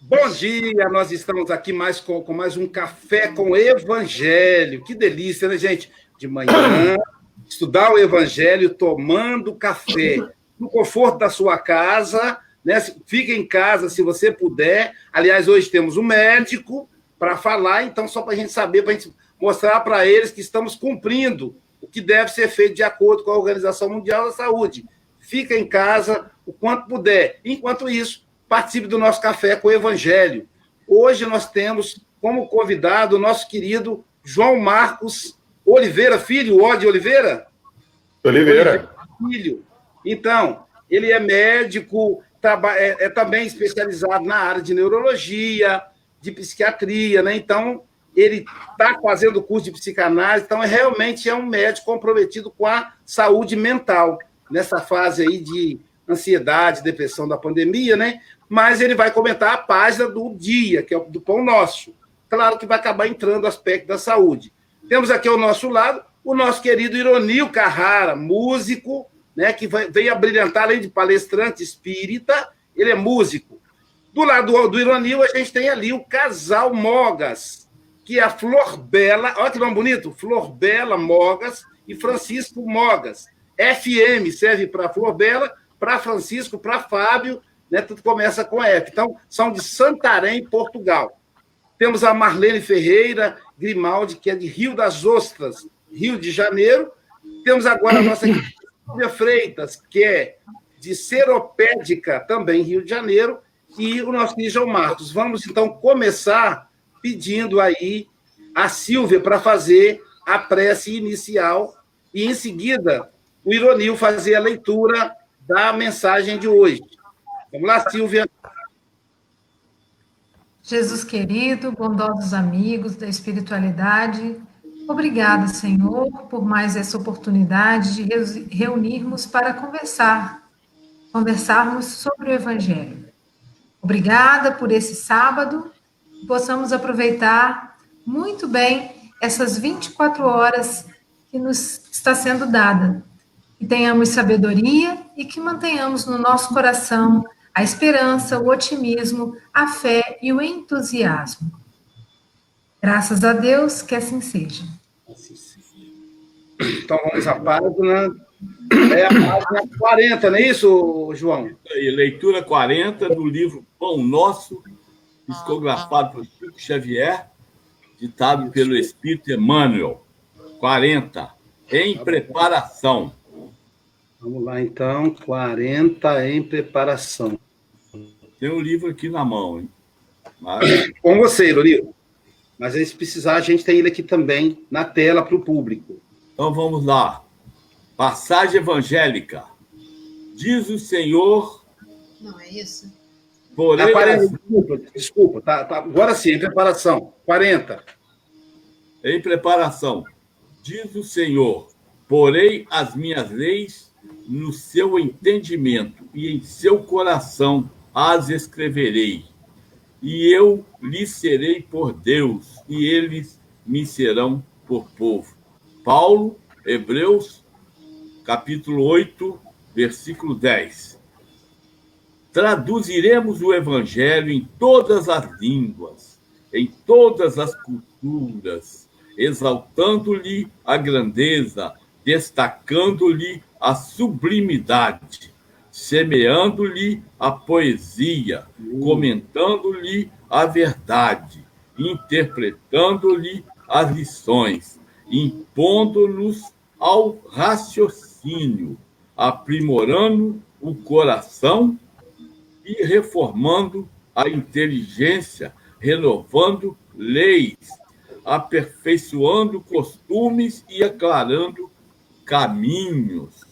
Bom dia, nós estamos aqui mais com, com mais um café com Evangelho. Que delícia, né, gente? De manhã, estudar o Evangelho tomando café, no conforto da sua casa, né? Fica em casa se você puder. Aliás, hoje temos um médico para falar, então, só para a gente saber, para a gente mostrar para eles que estamos cumprindo o que deve ser feito de acordo com a Organização Mundial da Saúde. Fica em casa o quanto puder. Enquanto isso, participe do nosso café com o Evangelho. Hoje nós temos como convidado o nosso querido João Marcos Oliveira Filho, O de Oliveira? Oliveira. Filho. Então, ele é médico, é, é também especializado na área de neurologia, de psiquiatria, né? Então, ele está fazendo curso de psicanálise, então, é, realmente é um médico comprometido com a saúde mental, nessa fase aí de ansiedade, depressão da pandemia, né? Mas ele vai comentar a página do dia, que é do Pão Nosso. Claro que vai acabar entrando o aspecto da saúde. Temos aqui ao nosso lado o nosso querido Ironil Carrara, músico, né, que veio a brilhantar, além de palestrante espírita, ele é músico. Do lado do, do Ironil, a gente tem ali o casal Mogas, que é a Flor Bela, olha que nome bonito, Flor Bela Mogas e Francisco Mogas. FM serve para Flor Bela, para Francisco, para Fábio, né, tudo começa com F. Então, são de Santarém, Portugal. Temos a Marlene Ferreira Grimaldi, que é de Rio das Ostras, Rio de Janeiro. Temos agora a nossa Silvia Freitas, que é de Seropédica, também Rio de Janeiro, e o nosso Nígel Marcos. Vamos, então, começar pedindo aí a Silvia para fazer a prece inicial e, em seguida, o Ironil fazer a leitura da mensagem de hoje. Vamos lá, Silvia. Jesus querido, bondosos amigos da espiritualidade, obrigada, Senhor, por mais essa oportunidade de reunirmos para conversar, conversarmos sobre o Evangelho. Obrigada por esse sábado, possamos aproveitar muito bem essas 24 horas que nos está sendo dada. Que tenhamos sabedoria e que mantenhamos no nosso coração a esperança, o otimismo, a fé e o entusiasmo. Graças a Deus que assim seja. Então vamos à página. É a página 40, não é isso, João? Leitura 40 do livro Pão Nosso, psicografado por Chico Xavier, ditado pelo Espírito Emmanuel. 40. Em preparação. Vamos lá, então. 40 em preparação. Tem um livro aqui na mão, hein? Mas... Com você, Lolio. Mas se precisar, a gente tem ele aqui também na tela para o público. Então vamos lá. Passagem evangélica. Diz o Senhor. Não é isso? Porém, é 40, desculpa, desculpa tá, tá, agora sim, em preparação. 40. Em preparação. Diz o Senhor: porém as minhas leis no seu entendimento e em seu coração as escreverei, e eu lhes serei por Deus, e eles me serão por povo. Paulo, Hebreus, capítulo 8, versículo 10. Traduziremos o evangelho em todas as línguas, em todas as culturas, exaltando-lhe a grandeza, destacando-lhe a sublimidade semeando-lhe a poesia, comentando-lhe a verdade, interpretando-lhe as lições, impondo-nos ao raciocínio, aprimorando o coração e reformando a inteligência, renovando leis, aperfeiçoando costumes e aclarando caminhos.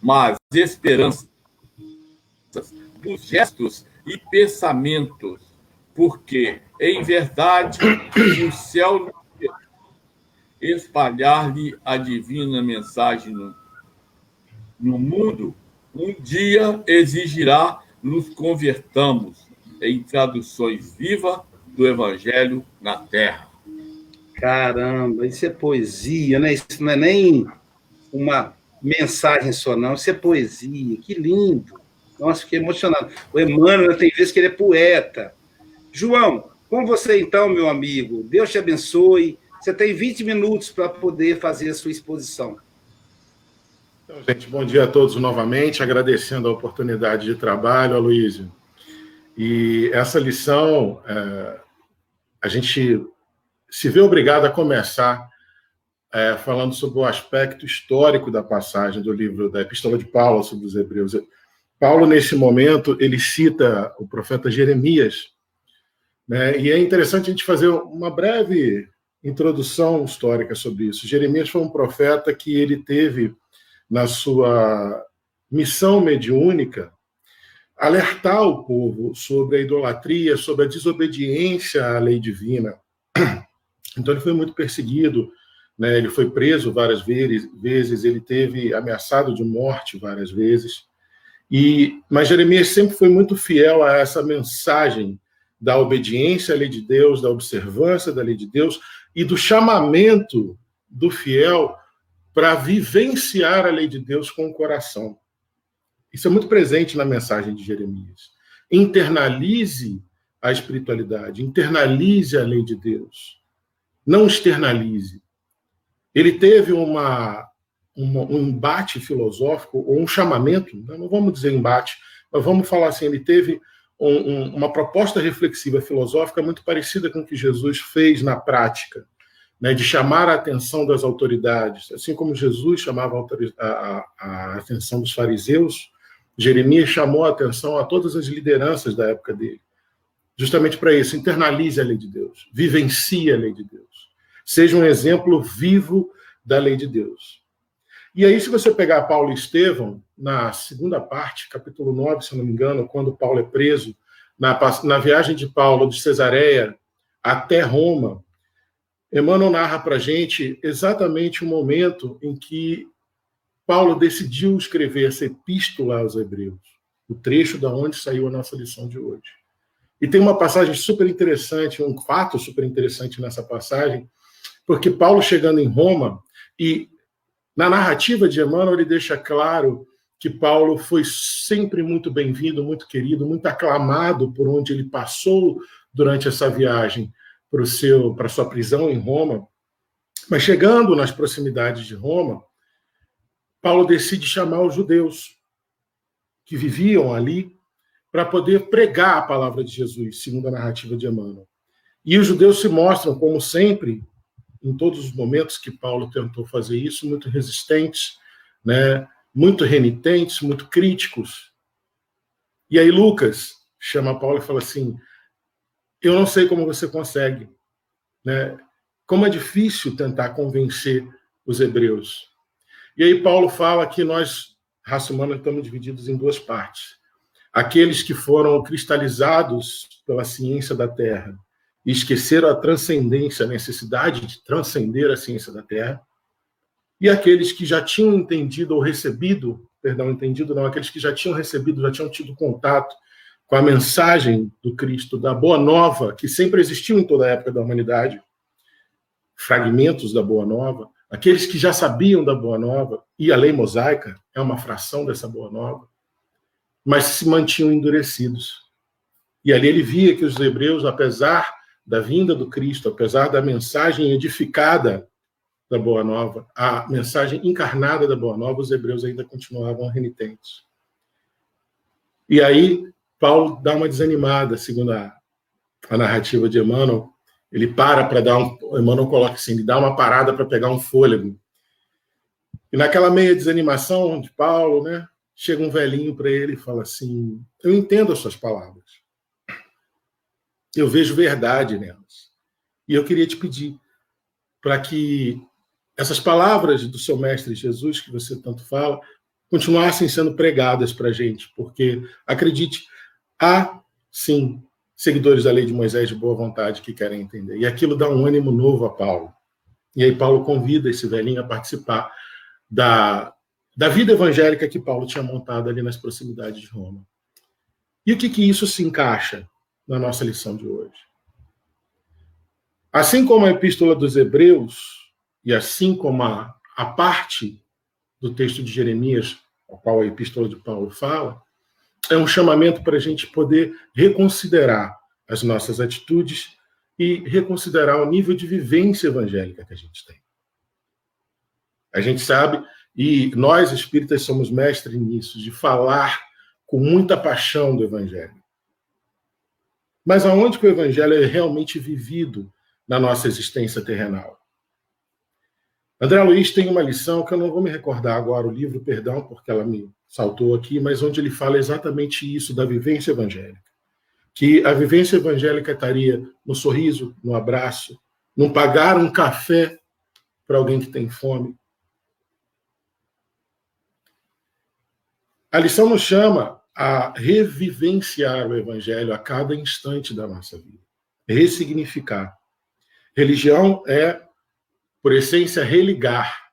Mas esperanças gestos e pensamentos, porque, em verdade, o céu espalhar-lhe a divina mensagem no, no mundo, um dia exigirá nos convertamos em traduções vivas do Evangelho na Terra. Caramba, isso é poesia, né? Isso não é nem uma mensagem não. Isso é poesia. Que lindo. Nossa, fiquei emocionado. O Emmanuel tem vezes que ele é poeta. João, com você então, meu amigo. Deus te abençoe. Você tem 20 minutos para poder fazer a sua exposição. Então, gente, bom dia a todos novamente, agradecendo a oportunidade de trabalho, Aloysio. E essa lição, é, a gente se vê obrigado a começar é, falando sobre o aspecto histórico da passagem do livro da Epístola de Paulo sobre os Hebreus. Paulo, nesse momento, ele cita o profeta Jeremias, né? e é interessante a gente fazer uma breve introdução histórica sobre isso. Jeremias foi um profeta que ele teve na sua missão mediúnica alertar o povo sobre a idolatria, sobre a desobediência à lei divina. Então ele foi muito perseguido, né? ele foi preso várias vezes, ele teve ameaçado de morte várias vezes. E mas Jeremias sempre foi muito fiel a essa mensagem da obediência à lei de Deus, da observância da lei de Deus e do chamamento do fiel para vivenciar a lei de Deus com o coração. Isso é muito presente na mensagem de Jeremias. Internalize a espiritualidade, internalize a lei de Deus. Não externalize. Ele teve uma, uma, um embate filosófico, ou um chamamento, né? não vamos dizer embate, mas vamos falar assim: ele teve um, um, uma proposta reflexiva filosófica muito parecida com o que Jesus fez na prática né, de chamar a atenção das autoridades, assim como Jesus chamava a, a, a, atenção dos fariseus, Jeremias chamou a atenção a todas as lideranças da época dele, justamente para isso, internalize a lei de Deus, vivencie a lei de Deus, seja um exemplo vivo da lei de Deus. E aí, se você pegar Paulo e Estevão, na segunda parte, capítulo 9, se não me engano, quando Paulo é preso, na, na viagem de Paulo de Cesareia até Roma, Emmanuel narra para gente exatamente o momento em que Paulo decidiu escrever essa epístola aos Hebreus, o trecho da onde saiu a nossa lição de hoje. E tem uma passagem super interessante, um fato super interessante nessa passagem, porque Paulo chegando em Roma e na narrativa de Emmanuel ele deixa claro que Paulo foi sempre muito bem-vindo, muito querido, muito aclamado por onde ele passou durante essa viagem para seu para sua prisão em Roma. Mas chegando nas proximidades de Roma, Paulo decide chamar os judeus que viviam ali para poder pregar a palavra de Jesus, segundo a narrativa de Emmanuel. E os judeus se mostram, como sempre, em todos os momentos que Paulo tentou fazer isso, muito resistentes, né? muito renitentes, muito críticos. E aí Lucas chama Paulo e fala assim: eu não sei como você consegue. Né? Como é difícil tentar convencer os hebreus. E aí Paulo fala que nós, raça humana, estamos divididos em duas partes. Aqueles que foram cristalizados pela ciência da Terra e esqueceram a transcendência, a necessidade de transcender a ciência da Terra, e aqueles que já tinham entendido ou recebido, perdão, entendido não, aqueles que já tinham recebido, já tinham tido contato com a mensagem do Cristo, da Boa Nova, que sempre existiu em toda a época da humanidade, fragmentos da Boa Nova, aqueles que já sabiam da Boa Nova, e a lei mosaica é uma fração dessa Boa Nova, mas se mantinham endurecidos. E ali ele via que os hebreus, apesar da vinda do Cristo, apesar da mensagem edificada da Boa Nova, a mensagem encarnada da Boa Nova, os hebreus ainda continuavam renitentes. E aí Paulo dá uma desanimada, segundo a, a narrativa de Emmanuel. Ele para para dar um. Emmanuel coloca assim: ele dá uma parada para pegar um fôlego. E naquela meia desanimação de Paulo, né, chega um velhinho para ele e fala assim: Eu entendo as suas palavras. Eu vejo verdade nelas. E eu queria te pedir para que essas palavras do seu mestre Jesus, que você tanto fala, continuassem sendo pregadas para a gente, porque, acredite, Há, sim, seguidores da lei de Moisés de boa vontade que querem entender. E aquilo dá um ânimo novo a Paulo. E aí Paulo convida esse velhinho a participar da, da vida evangélica que Paulo tinha montado ali nas proximidades de Roma. E o que, que isso se encaixa na nossa lição de hoje? Assim como a Epístola dos Hebreus, e assim como a, a parte do texto de Jeremias, ao qual a Epístola de Paulo fala, é um chamamento para a gente poder reconsiderar as nossas atitudes e reconsiderar o nível de vivência evangélica que a gente tem. A gente sabe, e nós espíritas somos mestres nisso, de falar com muita paixão do evangelho. Mas aonde que o evangelho é realmente vivido na nossa existência terrenal? André Luiz tem uma lição que eu não vou me recordar agora o livro, perdão, porque ela me saltou aqui, mas onde ele fala exatamente isso da vivência evangélica. Que a vivência evangélica estaria no sorriso, no abraço, não pagar um café para alguém que tem fome. A lição nos chama a revivenciar o evangelho a cada instante da nossa vida, ressignificar. Religião é, por essência, religar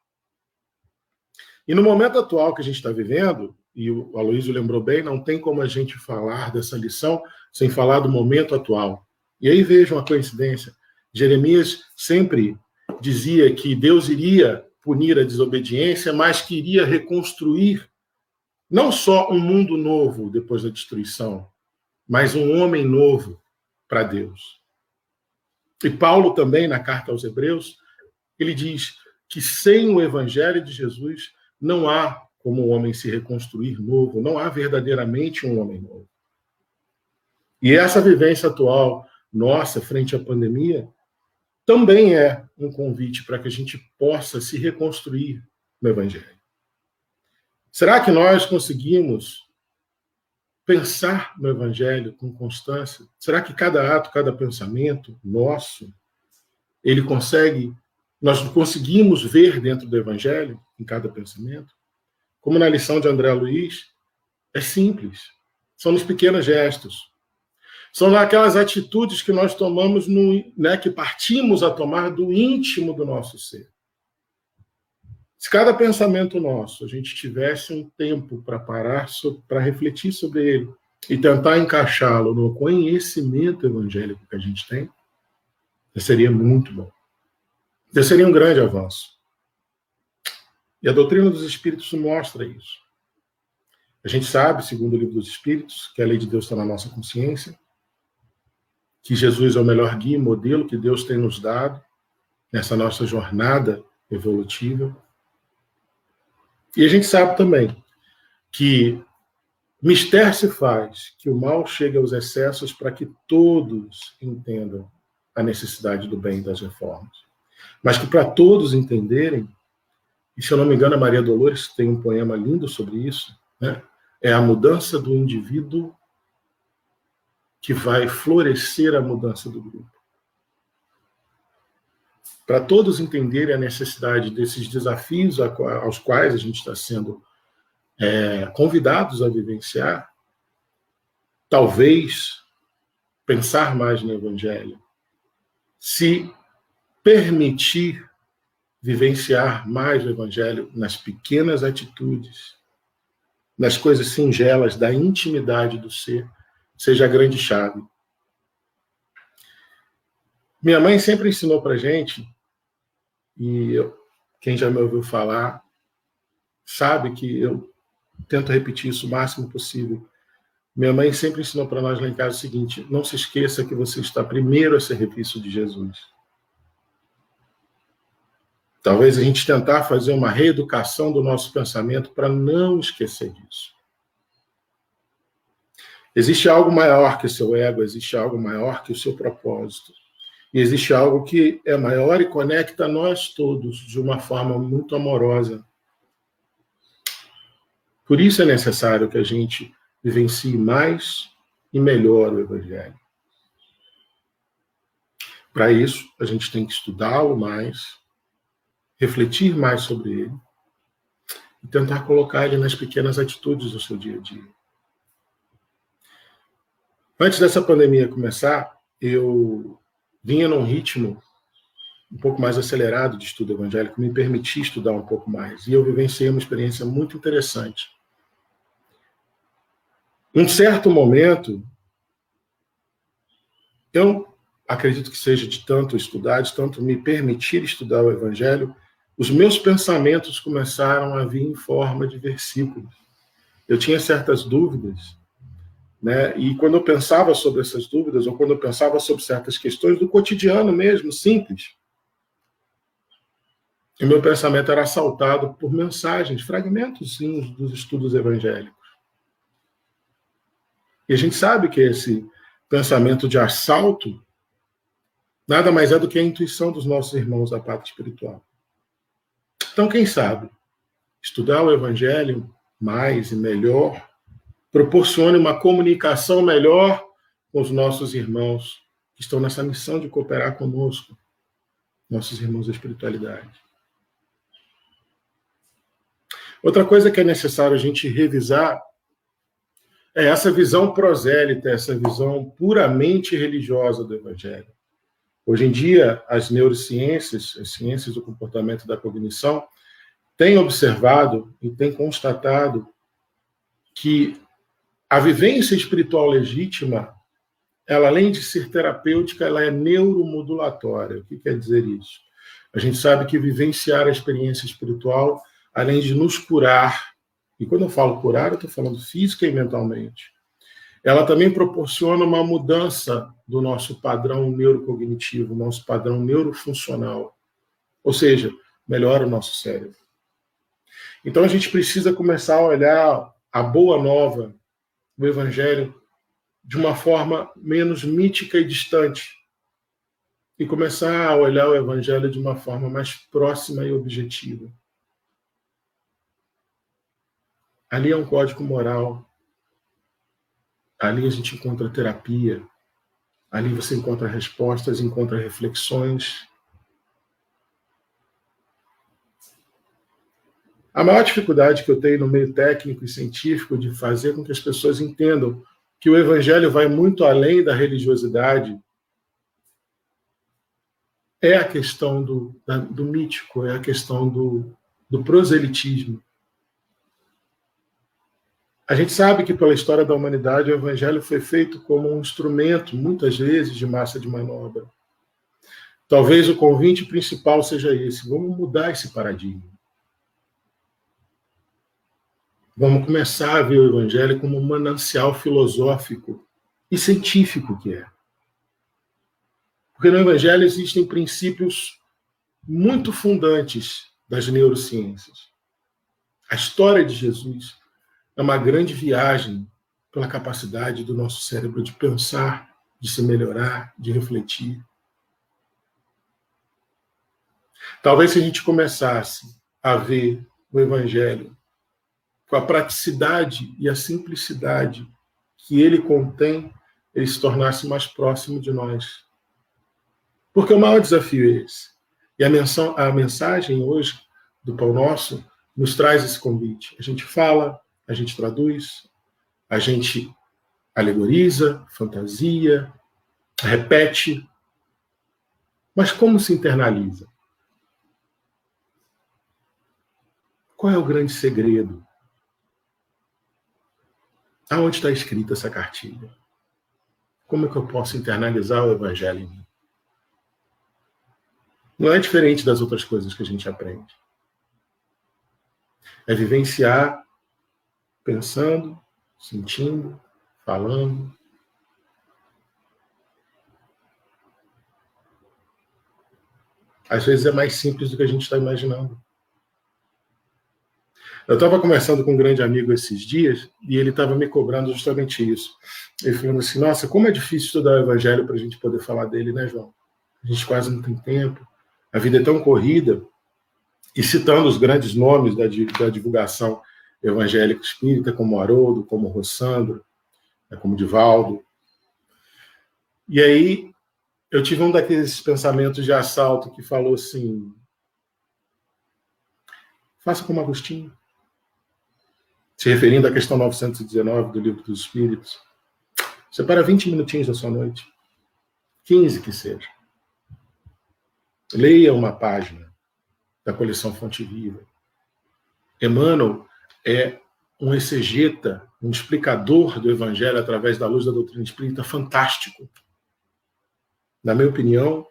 e no momento atual que a gente está vivendo, e o Aloysio lembrou bem, não tem como a gente falar dessa lição sem falar do momento atual. E aí vejam a coincidência. Jeremias sempre dizia que Deus iria punir a desobediência, mas que iria reconstruir não só um mundo novo depois da destruição, mas um homem novo para Deus. E Paulo também, na carta aos Hebreus, ele diz que sem o evangelho de Jesus não há como o homem se reconstruir novo, não há verdadeiramente um homem novo. E essa vivência atual nossa frente à pandemia também é um convite para que a gente possa se reconstruir no Evangelho. Será que nós conseguimos pensar no Evangelho com constância? Será que cada ato, cada pensamento nosso, ele consegue nós conseguimos ver dentro do Evangelho, em cada pensamento, como na lição de André Luiz, é simples. São nos pequenos gestos. São naquelas atitudes que nós tomamos, no, né, que partimos a tomar do íntimo do nosso ser. Se cada pensamento nosso a gente tivesse um tempo para parar, para refletir sobre ele e tentar encaixá-lo no conhecimento evangélico que a gente tem, seria muito bom. Esse seria um grande avanço. E a doutrina dos Espíritos mostra isso. A gente sabe, segundo o livro dos Espíritos, que a lei de Deus está na nossa consciência, que Jesus é o melhor guia e modelo que Deus tem nos dado nessa nossa jornada evolutiva. E a gente sabe também que mistério se faz que o mal chegue aos excessos para que todos entendam a necessidade do bem e das reformas mas que para todos entenderem, e se eu não me engano, a Maria Dolores tem um poema lindo sobre isso, né? é a mudança do indivíduo que vai florescer a mudança do grupo. Para todos entenderem a necessidade desses desafios aos quais a gente está sendo é, convidados a vivenciar, talvez pensar mais no Evangelho, se permitir vivenciar mais o Evangelho nas pequenas atitudes, nas coisas singelas da intimidade do ser, seja a grande chave. Minha mãe sempre ensinou para gente, e eu, quem já me ouviu falar sabe que eu tento repetir isso o máximo possível. Minha mãe sempre ensinou para nós lá em casa o seguinte: não se esqueça que você está primeiro a serviço de Jesus. Talvez a gente tentar fazer uma reeducação do nosso pensamento para não esquecer disso. Existe algo maior que o seu ego, existe algo maior que o seu propósito. E existe algo que é maior e conecta nós todos de uma forma muito amorosa. Por isso é necessário que a gente vivencie mais e melhor o Evangelho. Para isso, a gente tem que estudá-lo mais, refletir mais sobre ele e tentar colocar ele nas pequenas atitudes do seu dia a dia. Antes dessa pandemia começar, eu vinha num ritmo um pouco mais acelerado de estudo evangélico, me permitia estudar um pouco mais. E eu vivenciei uma experiência muito interessante. Em certo momento, eu acredito que seja de tanto estudar, de tanto me permitir estudar o Evangelho, os meus pensamentos começaram a vir em forma de versículos. Eu tinha certas dúvidas Né? E quando eu pensava sobre essas dúvidas, ou quando eu pensava sobre certas questões do cotidiano mesmo, simples, o meu pensamento era assaltado por mensagens, fragmentos dos estudos evangélicos. E a gente sabe que esse pensamento de assalto nada mais é do que a intuição dos nossos irmãos da parte espiritual. Então, quem sabe, estudar o Evangelho mais e melhor proporcione uma comunicação melhor com os nossos irmãos que estão nessa missão de cooperar conosco, nossos irmãos da espiritualidade. Outra coisa que é necessário a gente revisar é essa visão prosélita, essa visão puramente religiosa do Evangelho. Hoje em dia, as neurociências, as ciências do comportamento da cognição, têm observado e têm constatado que a vivência espiritual legítima, ela além de ser terapêutica, ela é neuromodulatória. O que quer dizer isso? A gente sabe que vivenciar a experiência espiritual, além de nos curar, e quando eu falo curar, eu estou falando física e mentalmente, ela também proporciona uma mudança do nosso padrão neurocognitivo, nosso padrão neurofuncional. Ou seja, melhora o nosso cérebro. Então a gente precisa começar a olhar a boa nova do Evangelho de uma forma menos mítica e distante. E começar a olhar o Evangelho de uma forma mais próxima e objetiva. Ali é um código moral Ali a gente encontra terapia, ali você encontra respostas, encontra reflexões. A maior dificuldade que eu tenho no meio técnico e científico de fazer com que as pessoas entendam que o evangelho vai muito além da religiosidade é a questão do, do mítico, é a questão do, do proselitismo. A gente sabe que pela história da humanidade o evangelho foi feito como um instrumento, muitas vezes, de massa de manobra. Talvez o convite principal seja esse: vamos mudar esse paradigma. Vamos começar a ver o evangelho como um manancial filosófico e científico que é. Porque no evangelho existem princípios muito fundantes das neurociências. A história de Jesus é uma grande viagem pela capacidade do nosso cérebro de pensar, de se melhorar, de refletir. Talvez se a gente começasse a ver o Evangelho com a praticidade e a simplicidade que ele contém, ele se tornasse mais próximo de nós. Porque o maior desafio é esse. E a, menção, a mensagem hoje do Pão Nosso nos traz esse convite. A gente fala, a gente traduz, a gente alegoriza, fantasia, repete. Mas como se internaliza? Qual é o grande segredo? Aonde está escrita essa cartilha? Como é que eu posso internalizar o evangelho em mim? Não é diferente das outras coisas que a gente aprende. É vivenciar pensando, sentindo, falando. Às vezes é mais simples do que a gente está imaginando. Eu estava conversando com um grande amigo esses dias e ele estava me cobrando justamente isso. Ele falando assim: Nossa, como é difícil estudar o Evangelho para a gente poder falar dele, né, João? A gente quase não tem tempo, a vida é tão corrida. E citando os grandes nomes da, da divulgação evangélico espírita, como Haroldo, como Rossandro, né, como Divaldo. E aí eu tive um daqueles pensamentos de assalto que falou assim: faça como Agostinho. Se referindo à questão 919 do Livro dos Espíritos. Separa 20 minutinhos da sua noite. 15 que seja. Leia uma página da coleção Fonte Viva. Emmanuel é um exegeta, um explicador do Evangelho através da luz da doutrina espírita fantástico. Na minha opinião,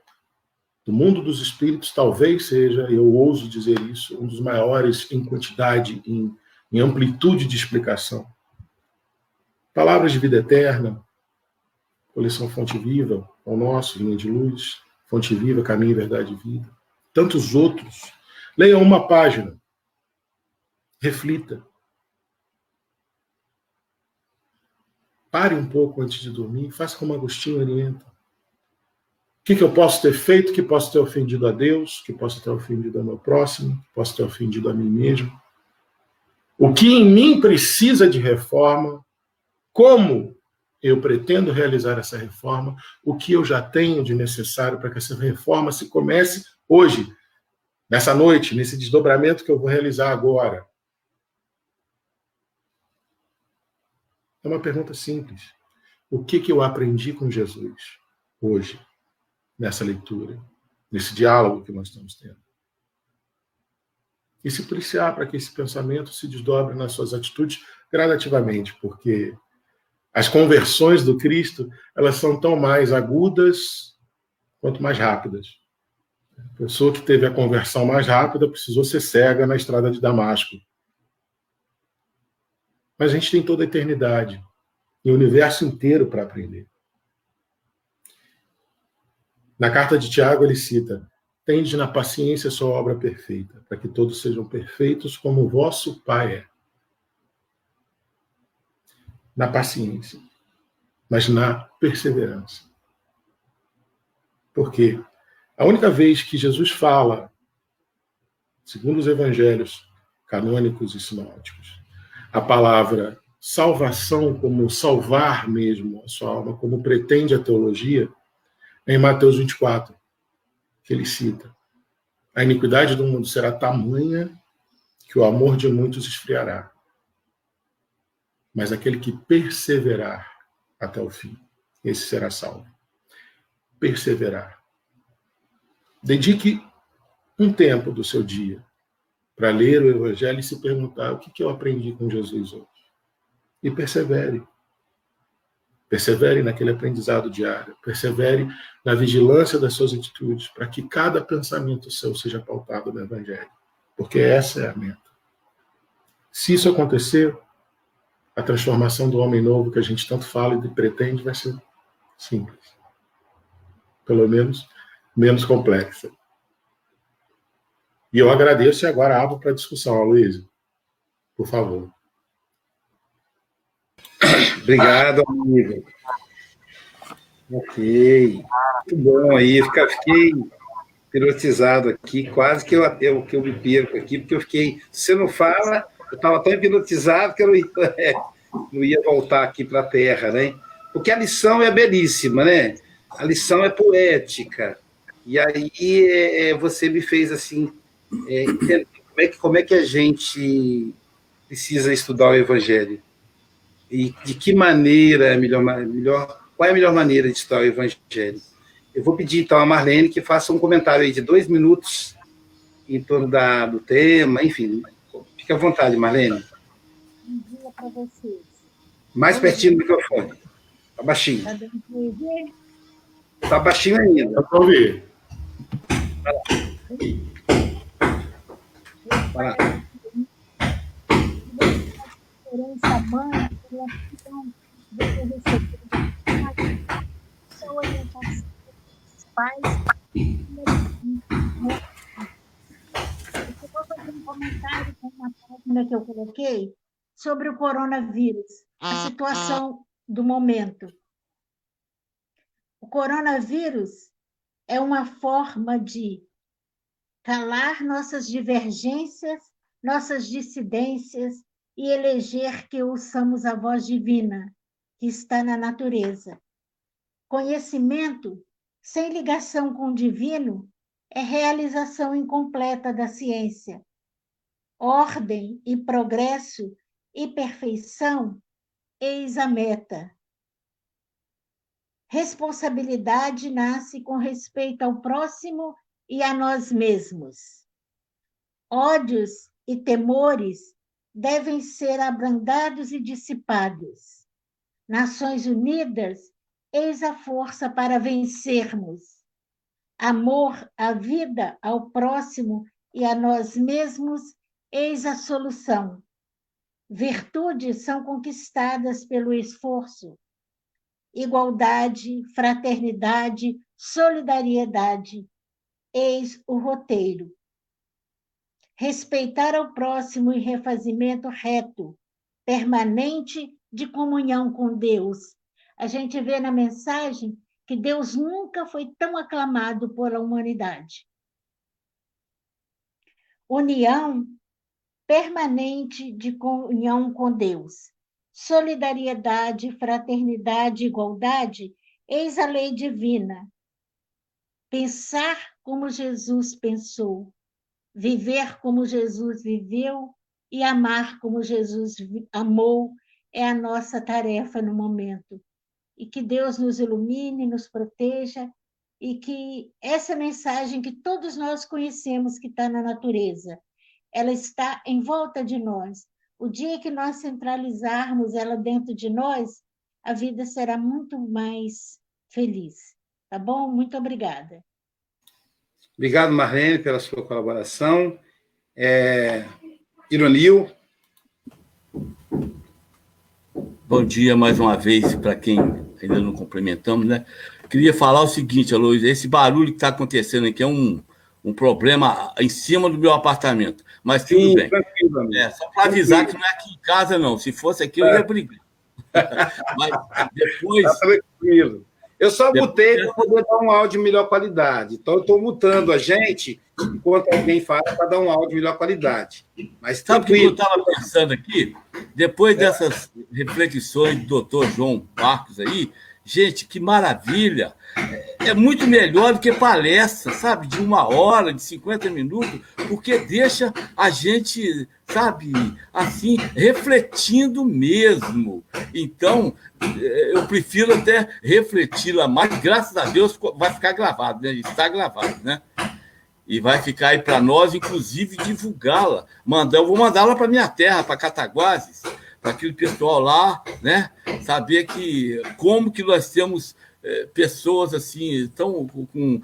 do mundo dos espíritos, talvez seja, eu ouso dizer isso, um dos maiores em quantidade, em, em amplitude de explicação. Palavras de Vida Eterna, coleção Fonte Viva, o nosso, Linha de Luz, Fonte Viva, Caminho, Verdade e Vida. Tantos outros. Leia uma página. Reflita. Pare um pouco antes de dormir, faça como Agostinho orienta. O que, que, eu posso ter feito que posso ter ofendido a Deus, que posso ter ofendido ao meu próximo, que posso ter ofendido a mim mesmo? O que em mim precisa de reforma? Como eu pretendo realizar essa reforma? O que eu já tenho de necessário para que essa reforma se comece hoje, nessa noite, nesse desdobramento que eu vou realizar agora? É uma pergunta simples. O que, que eu aprendi com Jesus hoje, nessa leitura, nesse diálogo que nós estamos tendo? E se policiar para que esse pensamento se desdobre nas suas atitudes gradativamente, porque as conversões do Cristo, elas são tão mais agudas quanto mais rápidas. A pessoa que teve a conversão mais rápida precisou ser cega na estrada de Damasco. Mas a gente tem toda a eternidade e o universo inteiro para aprender. Na carta de Tiago, ele cita: Tende na paciência sua obra perfeita, para que todos sejam perfeitos como o vosso Pai é. Na paciência, mas na perseverança. Porque a única vez que Jesus fala, segundo os evangelhos canônicos e sinóticos, a palavra salvação como salvar mesmo a sua alma, como pretende a teologia, é em Mateus 24, que ele cita. A iniquidade do mundo será tamanha que o amor de muitos esfriará. Mas aquele que perseverar até o fim, esse será salvo. Perseverar. Dedique um tempo do seu dia para ler o Evangelho e se perguntar o que, que eu aprendi com Jesus hoje. E persevere. Persevere naquele aprendizado diário. Persevere na vigilância das suas atitudes, para que cada pensamento seu seja pautado no Evangelho. Porque essa é a meta. Se isso acontecer, a transformação do homem novo que a gente tanto fala e pretende vai ser simples. Pelo menos menos complexa. E eu agradeço e agora abro para discussão, Aloysio. Por favor. Obrigado, amigo. Ok. Muito bom aí. Fiquei hipnotizado aqui, quase que eu, eu, que eu me perco aqui, porque eu fiquei. Você não fala, eu estava tão hipnotizado que eu não ia, é, não ia voltar aqui para a Terra, né? Porque a lição é belíssima, né? A lição é poética. E aí é, é você me fez assim é, como, é que, como é que a gente precisa estudar o Evangelho? E de que maneira é melhor, melhor qual é a melhor maneira de estudar o Evangelho? Eu vou pedir então a Marlene que faça um comentário aí de dois minutos em torno da, do tema, enfim. Fique à vontade, Marlene. Bom dia para vocês. Mais pertinho do microfone. Está baixinho. Está dando para ouvir? Está baixinho ainda. Dá para ouvir. Vai lá. Vai lá. Essa orientação dos pais. Eu vou fazer um comentário com uma página que eu coloquei sobre o coronavírus, a situação do momento. O coronavírus é uma forma de calar nossas divergências, nossas dissidências e eleger que ouçamos a voz divina que está na natureza. Conhecimento sem ligação com o divino é realização incompleta da ciência. Ordem e progresso e perfeição, eis a meta. Responsabilidade nasce com respeito ao próximo e a nós mesmos. Ódios e temores devem ser abrandados e dissipados. Nações Unidas, eis a força para vencermos. Amor à vida, ao próximo e a nós mesmos, eis a solução. Virtudes são conquistadas pelo esforço. Igualdade, fraternidade, solidariedade. Eis o roteiro. Respeitar ao próximo e refazimento reto, permanente de comunhão com Deus. A gente vê na mensagem que Deus nunca foi tão aclamado pela humanidade. União permanente de comunhão com Deus. Solidariedade, fraternidade, igualdade, eis a lei divina. Pensar como Jesus pensou, viver como Jesus viveu e amar como Jesus amou é a nossa tarefa no momento. E que Deus nos ilumine, nos proteja e que essa mensagem que todos nós conhecemos que está na natureza, ela está em volta de nós. O dia que nós centralizarmos ela dentro de nós, a vida será muito mais feliz. Tá bom? Muito obrigada. Obrigado, Marlene, pela sua colaboração. É... Ironil. Bom dia mais uma vez para quem ainda não cumprimentamos, né? Queria falar o seguinte, Luiz, esse barulho que está acontecendo aqui é um, um problema em cima do meu apartamento. Mas tudo Sim, bem. É, só para avisar que não é aqui em casa, não. Se fosse aqui, eu ia brigar. Mas depois. Tá tranquilo. Eu só mutei para poder dar um áudio de melhor qualidade. Então, eu estou mutando a gente enquanto alguém fala para dar um áudio de melhor qualidade. Mas Sabe o que eu estava pensando aqui? Depois dessas reflexões do doutor João Marcos aí, Gente, que maravilha! É muito melhor do que palestra, sabe? De uma hora, de 50 minutos, porque deixa a gente, sabe, assim, refletindo mesmo. Então, eu prefiro até refletir lá mais. Graças a Deus vai ficar gravado, né? Está gravado, né? E vai ficar aí para nós, inclusive, divulgá-la. Mandar, eu vou mandá-la para minha terra, para Cataguases aquele pessoal lá, né? Saber que como que nós temos é, pessoas assim tão com,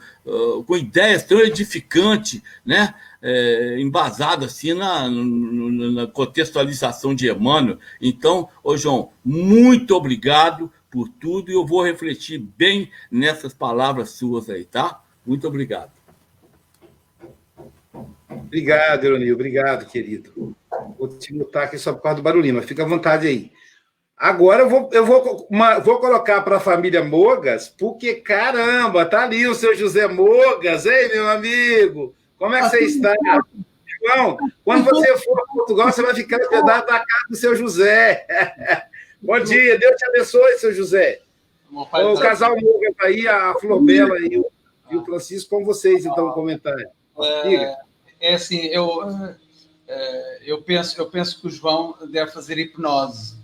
com ideias tão edificantes, né? É, embasado assim na, na, contextualização de Emmanuel. Então, ô João, muito obrigado por tudo e eu vou refletir bem nessas palavras suas aí, tá? Muito obrigado. Obrigado, Eronil. Obrigado, querido. Vou te mutar aqui só por causa do barulhinho, mas fica à vontade aí. Agora eu vou, eu vou, uma, vou colocar para a família Mogas, porque caramba, tá ali o seu José Mogas, hein, meu amigo? Como é que você está? João, quando você for a Portugal, você vai ficar hospedado na casa do seu José. Bom dia, Deus te abençoe, seu José. O casal Mogas aí, a Flor Bela e o, e o Francisco, com vocês, então, o comentário. É, é assim, eu eu penso, eu penso que o João deve fazer hipnose,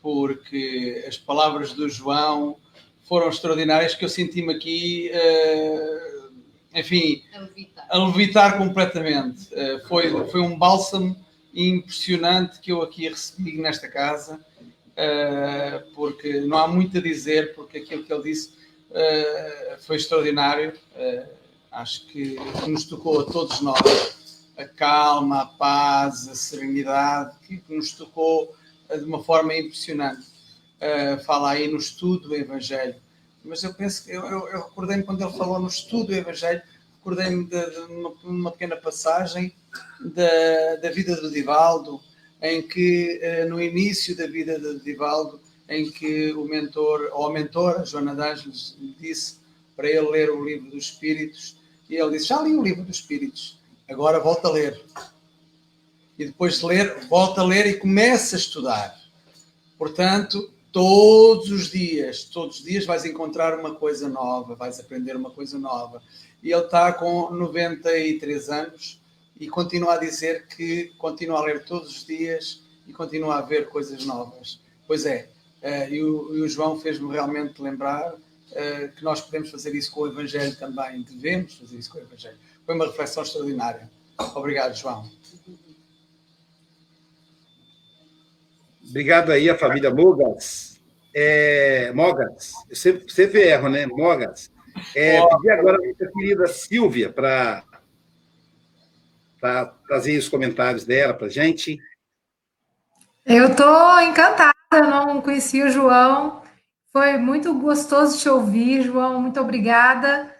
porque as palavras do João foram extraordinárias que eu senti-me aqui, uh, enfim, a levitar. a levitar, completamente. Uh, foi, foi um bálsamo impressionante que eu aqui recebi nesta casa, porque não há muito a dizer, porque aquilo que ele disse foi extraordinário. acho que nos tocou a todos nós a calma, a paz, a serenidade, que nos tocou de uma forma impressionante. Uh, fala aí no estudo do Evangelho. Mas eu penso, eu, eu, eu recordei-me quando ele falou no estudo do Evangelho, recordei-me de, de uma, uma, pequena passagem da, da vida de Divaldo, em que uh, no início da vida de Divaldo, em que o mentor, ou a mentora, Joana D'Angeles, disse para ele ler o livro dos Espíritos, e ele disse: Já li o livro dos Espíritos agora volta a ler. E depois de ler, volta a ler e começa a estudar. Portanto, todos os dias, todos os dias vais encontrar uma coisa nova, vais aprender uma coisa nova. E ele está com 93 anos e continua a dizer que continua a ler todos os dias e continua a ver coisas novas. Pois é, uh, e, o, João fez-me realmente lembrar uh, que nós podemos fazer isso com o Evangelho também, devemos fazer isso com o Evangelho. Foi uma reflexão extraordinária. Obrigado, João. Obrigado aí a família Mogas. É, Mogas, eu sempre, sempre erro, né? Mogas. É, pedi agora a minha querida Silvia para trazer os comentários dela para a gente. Eu estou encantada, não conhecia o João. Foi muito gostoso te ouvir, João. Muito obrigada.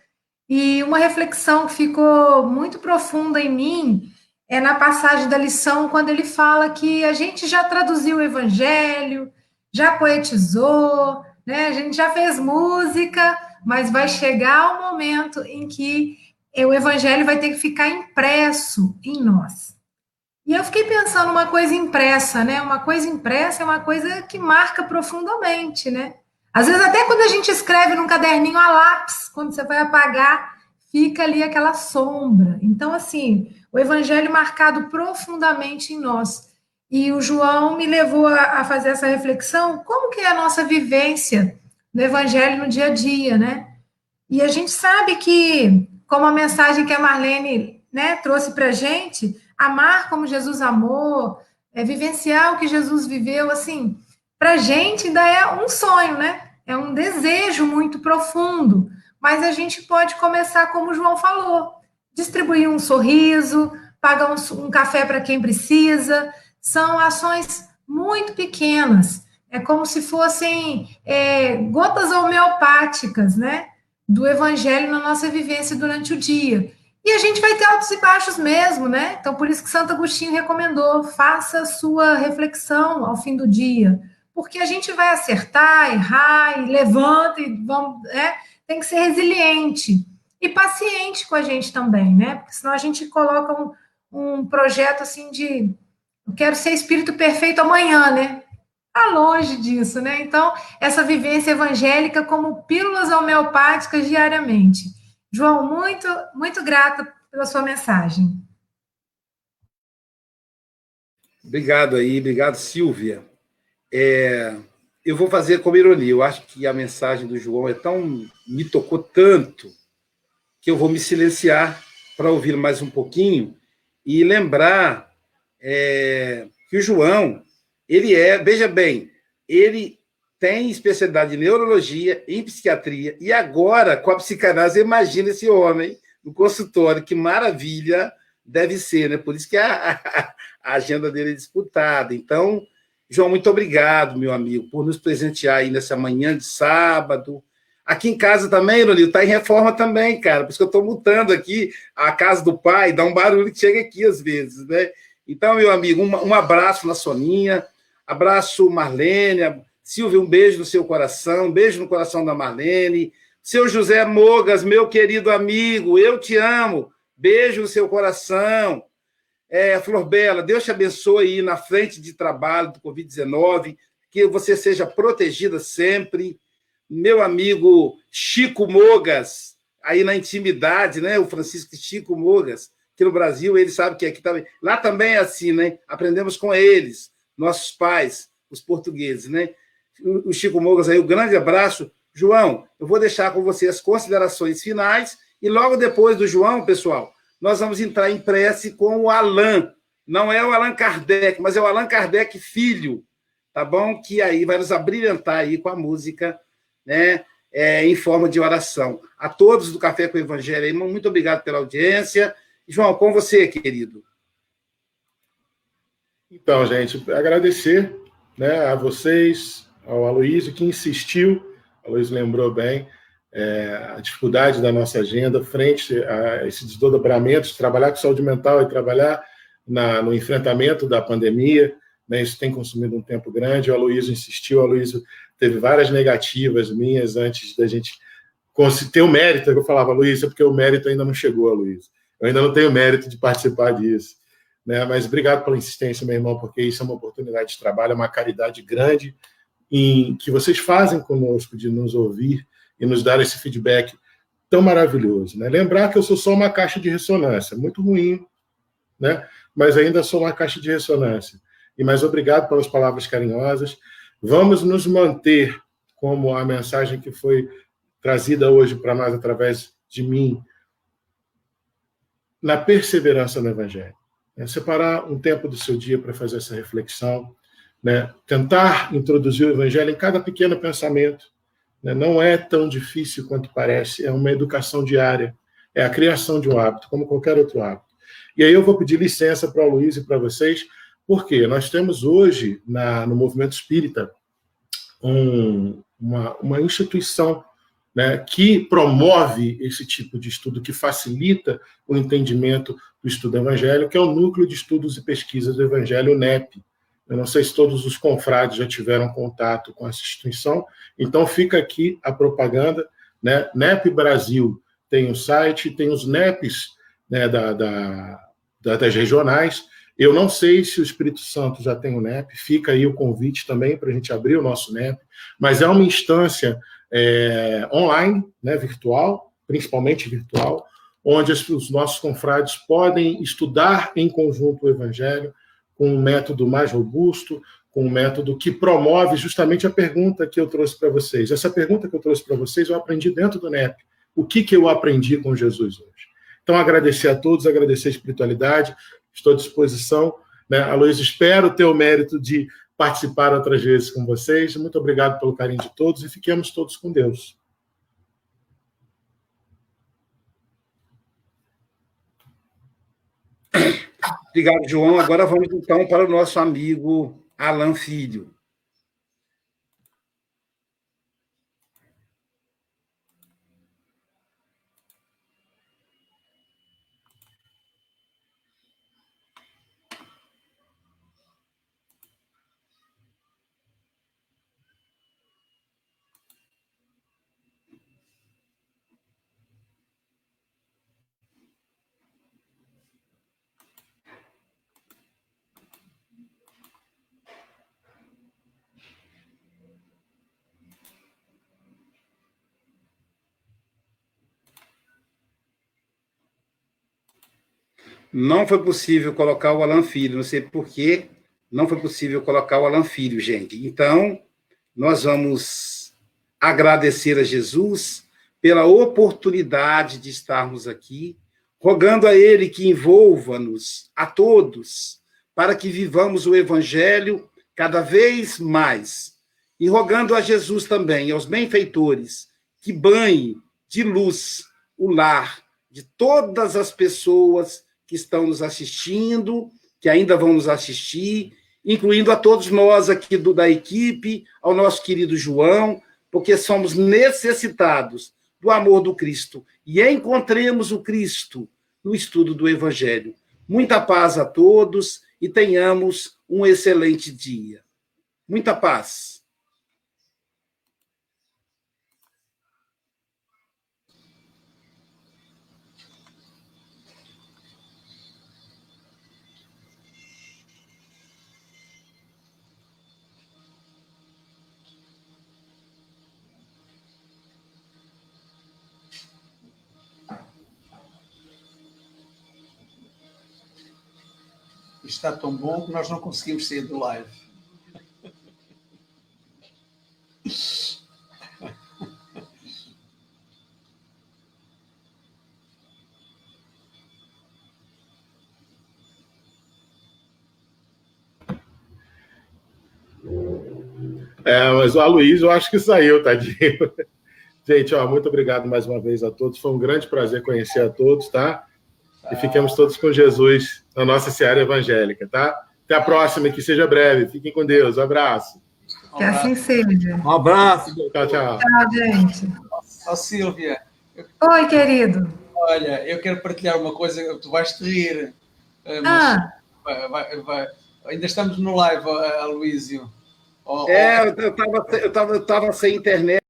E uma reflexão que ficou muito profunda em mim é na passagem da lição, quando ele fala que a gente já traduziu o evangelho, já poetizou, né? a gente já fez música, mas vai chegar o momento em que o evangelho vai ter que ficar impresso em nós. E eu fiquei pensando uma coisa impressa, né? Uma coisa impressa é uma coisa que marca profundamente, né? Às vezes, até quando a gente escreve num caderninho a lápis, quando você vai apagar, fica ali aquela sombra. Então, assim, o evangelho marcado profundamente em nós. E o João me levou a, fazer essa reflexão, como que é a nossa vivência no evangelho no dia a dia, né? E a gente sabe que, como a mensagem que a Marlene né, trouxe para a gente, amar como Jesus amou, é, vivenciar o que Jesus viveu, assim, para a gente ainda é um sonho, né? É um desejo muito profundo. Mas a gente pode começar, como o João falou, distribuir um sorriso, pagar um, um café para quem precisa. São ações muito pequenas. É como se fossem é, gotas homeopáticas, né? Do evangelho na nossa vivência durante o dia. E a gente vai ter altos e baixos mesmo, né? Então, por isso que Santo Agostinho recomendou: faça sua reflexão ao fim do dia. Porque a gente vai acertar, errar, e levanta e vamos. Né? Tem que ser resiliente e paciente com a gente também, né? Porque senão a gente coloca um, um projeto assim de eu quero ser espírito perfeito amanhã, né? Tá longe disso, né? Então, essa vivência evangélica como pílulas homeopáticas diariamente. João, muito, muito grata pela sua mensagem. Obrigado aí, obrigado, Silvia. É, eu vou fazer como ironia. Eu acho que a mensagem do João é tão. me tocou tanto que eu vou me silenciar para ouvir mais um pouquinho e lembrar é, que o João, ele é, veja bem, ele tem especialidade em neurologia, em psiquiatria, e agora, com a psicanálise, imagina esse homem no consultório, que maravilha deve ser, né? Por isso que a, a, a agenda dele é disputada. Então, João, muito obrigado, meu amigo, por nos presentear aí nessa manhã de sábado. Aqui em casa também, Lolio, está em reforma também, cara. Por isso que eu estou mutando aqui a casa do pai, dá um barulho que chega aqui às vezes, né? Então, meu amigo, um, um abraço na Soninha, abraço Marlene, Silvia, um beijo no seu coração, um beijo no coração da Marlene. Seu José Mogas, meu querido amigo, eu te amo. Beijo no seu coração. É, Flor Bela, Deus te abençoe aí na frente de trabalho do Covid-19, que você seja protegida sempre. Meu amigo Chico Mogas, aí na intimidade, né? O Francisco Chico Mogas, que no Brasil, ele sabe que aqui também. Lá também é assim, né? Aprendemos com eles, nossos pais, os portugueses, né? o Chico Mogas aí, um grande abraço. João, eu vou deixar com você as considerações finais e logo depois do João, pessoal, nós vamos entrar em prece com o Allan. Não é o Allan Kardec, mas é o Allan Kardec filho, tá bom? Que aí vai nos abrilhantar aí com a música, né? É, em forma de oração. A todos do Café com o Evangelho, muito obrigado pela audiência. João, com você, querido. Então, gente, agradecer né, a vocês, ao Aloysio, que insistiu, o Aloysio lembrou bem, é, a dificuldade da nossa agenda frente a esse desdobramento de trabalhar com saúde mental e trabalhar na, no enfrentamento da pandemia. Né, isso tem consumido um tempo grande. O Aloysio insistiu, o Aloysio teve várias negativas minhas antes da gente ter o mérito. Eu falava, Luiz, é porque o mérito ainda não chegou, Luiz. Eu ainda não tenho mérito de participar disso. Né? Mas obrigado pela insistência, meu irmão, porque isso é uma oportunidade de trabalho, é uma caridade grande em que vocês fazem conosco de nos ouvir e nos dar esse feedback tão maravilhoso. Né? Lembrar que eu sou só uma caixa de ressonância, muito ruim, né? mas ainda sou uma caixa de ressonância. E mais obrigado pelas palavras carinhosas. Vamos nos manter, como a mensagem que foi trazida hoje para nós através de mim, na perseverança no Evangelho. É separar um tempo do seu dia para fazer essa reflexão, né? Tentar introduzir o evangelho em cada pequeno pensamento né? não é tão difícil quanto parece, é uma educação diária, é a criação de um hábito, como qualquer outro hábito. E aí eu vou pedir licença para o Luiz e para vocês, Por quê? Nós temos hoje, na, no movimento espírita, um, uma, uma instituição né, que promove esse tipo de estudo, que facilita o entendimento do estudo evangélico, que é o Núcleo de Estudos e Pesquisas do Evangelho, o NEP. Eu não sei se todos os confrades já tiveram contato com essa instituição, então fica aqui a propaganda. Né? NEP Brasil tem o site, tem os NEPs né, da, da, das regionais. Eu não sei se o Espírito Santo já tem o NEP, fica aí o convite também para a gente abrir o nosso NEP, mas é uma instância é, online, né, virtual, principalmente virtual, onde os nossos confrades podem estudar em conjunto o Evangelho com um método mais robusto, com um método que promove justamente a pergunta que eu trouxe para vocês. Essa pergunta que eu trouxe para vocês eu aprendi dentro do NEP. O que, que eu aprendi com Jesus hoje? Então, agradecer a todos, agradecer a espiritualidade, estou à disposição. Né? Aloysio, espero ter o mérito de participar outras vezes com vocês. Muito obrigado pelo carinho de todos e fiquemos todos com Deus. Obrigado, João. Agora vamos então para o nosso amigo Alan Filho. Não foi possível colocar o Alan Filho, não sei por que não foi possível colocar o Alan Filho, gente. Então, nós vamos agradecer a Jesus pela oportunidade de estarmos aqui, rogando a Ele que envolva-nos, a todos, para que vivamos o Evangelho cada vez mais. E rogando a Jesus também, aos benfeitores, que banhe de luz o lar de todas as pessoas que estão nos assistindo, que ainda vão nos assistir, incluindo a todos nós aqui do, da equipe, ao nosso querido João, porque somos necessitados do amor do Cristo e encontremos o Cristo no estudo do Evangelho. Muita paz a todos e tenhamos um excelente dia. Muita paz. Está tão bom que nós não conseguimos sair do live. É, mas o Aloysio eu acho que saiu, tadinho. Gente, ó, muito obrigado mais uma vez a todos. Foi um grande prazer conhecer a todos, tá? E fiquemos todos com Jesus na nossa seara evangélica, tá? Até a próxima, que seja breve. Fiquem com Deus. Um abraço. Que assim seja. Um abraço. Tchau, tchau. Tchau, gente. Ó, Silvia. Oi, querido. Olha, eu quero partilhar uma coisa, tu vais te rir. Eh, ah. Vai, vai, vai. Ainda estamos no live, Aloísio. Oh, é, eu estava eu tava, eu tava sem internet.